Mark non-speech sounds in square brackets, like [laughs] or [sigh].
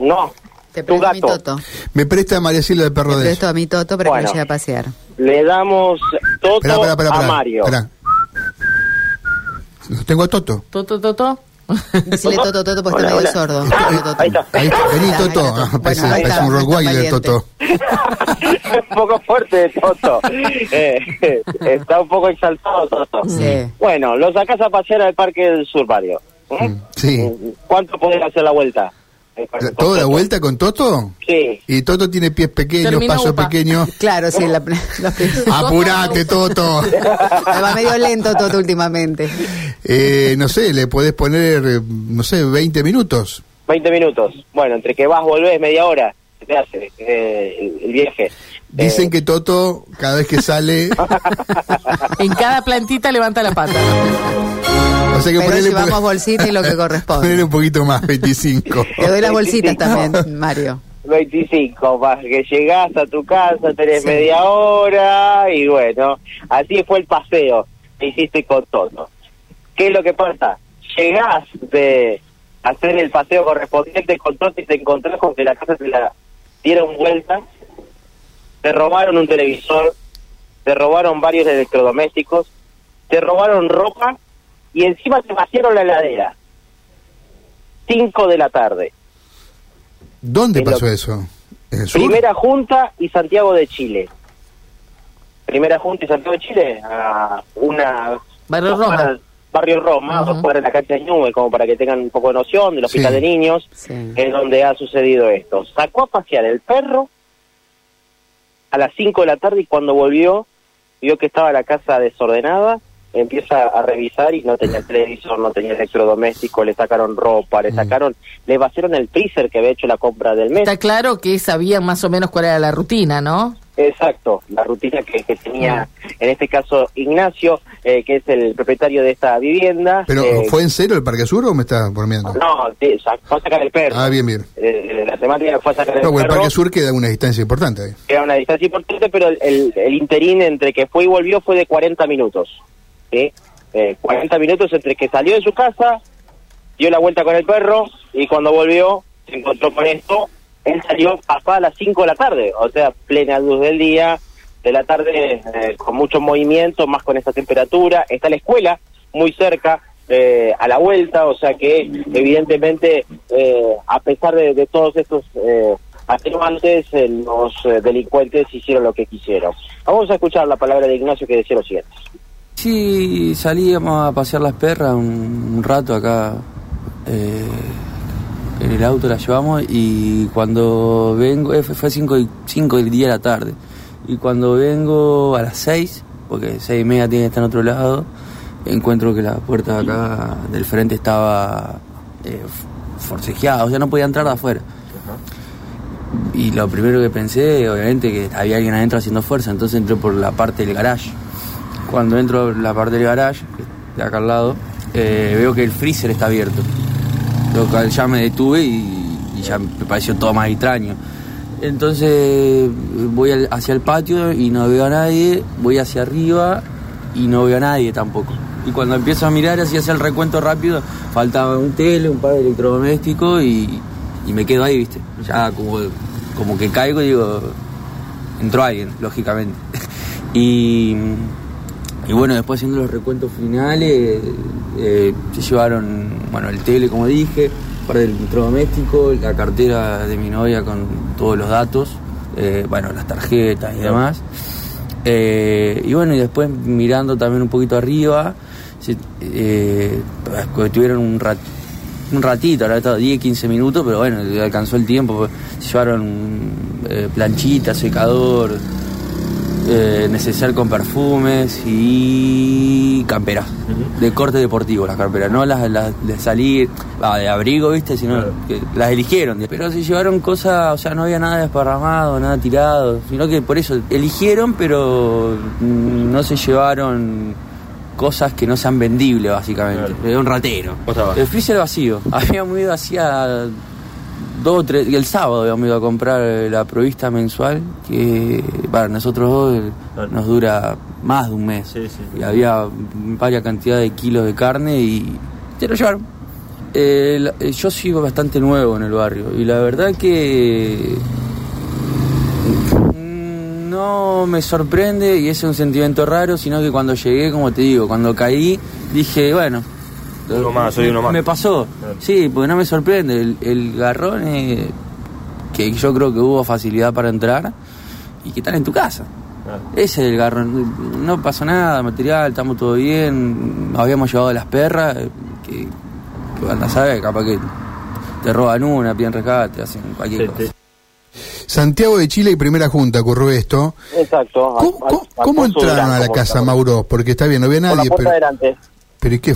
No, Te tu presto a mi gato. Toto. Me presta a María Silvia el perro Te de presto a mi Toto para que Bueno. me lleve a pasear. Le damos Toto Esperá, esperá, esperá, a Mario. esperá. Lo tengo a Toto. Toto, Toto. Decirle Toto, Toto, porque está medio sordo. Ah, ahí está. Ahí está, vení Toto. Ah, parece un Rottweiler valiente. Toto. un poco fuerte Toto. Eh, está un poco exaltado Toto. Bueno, lo sacás a pasear al Parque del Sur, Mario. ¿Mm? Mm, Sí. ¿Cuánto podés hacer la vuelta? Eh, con- con ¿Toda la Toto? vuelta con Toto? Sí. Y Toto tiene pies pequeños, pasos upa. pequeños. [laughs] Claro, sí, la. [laughs] [laughs] ¡Apurate, Toto! Va medio lento Toto últimamente. Eh, no sé, le podés poner, no sé, 20 minutos. 20 minutos. Bueno, entre que vas, volvés, media hora. Se te hace eh, el, el viaje. Dicen Eh, que Toto, cada vez que sale, [laughs] En cada plantita levanta la pata. o sea que Pero ponele, un llevamos poco- bolsita y lo que [laughs] corresponde. ponele un poquito más, 25. [laughs] Te doy las bolsitas 25. también, Mario. 25, más que llegás a tu casa, tenés Sí. media hora y bueno, así fue el paseo que hiciste con Toto. ¿Qué es lo que pasa? Llegás de hacer el paseo correspondiente con Toto y te encontrás con que la casa te la dieron vuelta, te robaron un televisor, te robaron varios electrodomésticos, te robaron ropa y encima te vaciaron la heladera. 5 de la tarde. ¿Dónde pasó eso? ¿En el sur? Primera Junta y Santiago de Chile. Primera Junta y Santiago de Chile, a una... Barrio Roma. cuadras- Barrio Roma, dos cuadras de la cancha de Ñuble, como para que tengan un poco de noción del hospital Sí. de niños, Sí. es donde ha sucedido esto. Sacó a pasear el perro a las 5 de la tarde y cuando volvió, vio que estaba la casa desordenada, empieza a revisar y no tenía [laughs] televisor, no tenía electrodoméstico, le sacaron ropa, Mm. le sacaron, le vaciaron el freezer que había hecho la compra del mes. Está claro que sabían más o menos cuál era la rutina, ¿no? Exacto, la rutina que, que tenía en este caso Ignacio, eh, que es el propietario de esta vivienda. ¿Pero eh, fue en serio el Parque Sur o me estás bromeando? No, fue a sacar el perro. Ah, bien, bien. Eh, la temática fue a sacar el No, porque el perro. Parque Sur queda una distancia importante ahí. Era una distancia importante, pero el, el, el interín entre que fue y volvió fue de 40 minutos. ¿sí? Eh, 40 minutos entre que salió de su casa, dio la vuelta con el perro y cuando volvió se encontró con esto. Él salió pasada las 5 de la tarde, o sea, plena luz del día, de la tarde eh, con mucho movimiento, más con esta temperatura. Está la escuela muy cerca, eh, a la vuelta, o sea que evidentemente, eh, a pesar de, todos estos eh, atenuantes, los delincuentes hicieron lo que quisieron. Vamos a escuchar la palabra de Ignacio que decía lo siguiente. Sí, salíamos a pasear las perras un, un rato acá eh, en el auto, las llevamos y cuando vengo, eh, fue 5 del día de la tarde, y cuando vengo a las 6, porque seis y media tiene que estar en otro lado, encuentro que la puerta de acá del frente estaba eh, forcejeada, o sea, no podía entrar de afuera. Y lo primero que pensé, obviamente, que había alguien adentro haciendo fuerza, entonces entré por la parte del garage. Cuando entro por la parte del garage, de acá al lado, eh, veo que el freezer está abierto. Ya me detuve y, ya me pareció todo más extraño. Entonces voy hacia el patio y no veo a nadie, voy hacia arriba y no veo a nadie tampoco. Y cuando empiezo a mirar así hacia el recuento rápido, faltaba un tele, un par de electrodomésticos y, y me quedo ahí, viste. Ya como, como que caigo y digo, entró alguien, lógicamente. [laughs] y, y bueno, después haciendo los recuentos finales, eh, se llevaron, bueno, el tele, como dije, un par de electrodomésticos, la cartera de mi novia con todos los datos, eh, bueno, las tarjetas y demás. Eh, y bueno, y después mirando también un poquito arriba, se, eh, tuvieron un, rat- un ratito, habrá estado 10, 15 minutos, pero bueno, alcanzó el tiempo. pues, Se llevaron eh, planchita, secador, eh, neceser con perfumes y camperas. De corte deportivo las camperas, no las, las de salir, ah, de abrigo, viste, sino que las eligieron. Pero se llevaron cosas, o sea, no había nada desparramado, nada tirado, sino que por eso eligieron, pero mm, no se llevaron cosas que no sean vendibles, básicamente. Era un ratero. El freezer vacío. [laughs] Habíamos ido hacía dos o tres, y el sábado habíamos ido a comprar la provista mensual, que para nosotros dos nos dura más de un mes. Y había varias cantidad de kilos de carne y se lo llevaron. Eh, la- eh, yo sigo bastante nuevo en el barrio y la verdad que mm, no me sorprende y es un sentimiento raro, sino que cuando llegué, como te digo, cuando caí, dije, bueno, Uno más, soy uno más. me pasó. Sí, porque no me sorprende. El, el garrón eh, que yo creo que hubo facilidad para entrar y que están en tu casa. Ese es el garrón. No pasó nada, material, estamos todo bien. Habíamos llevado las perras, que, que van a saber, capaz que te roban una, piden rescate, hacen cualquier Sí, cosa. sí. Santiago de Chile y primera junta ocurrió esto. Exacto. ¿Cómo, cómo- cómo entraron a la casa, Mauro? Porque está bien, no había Por la nadie, puerta pero, adelante. pero ¿y qué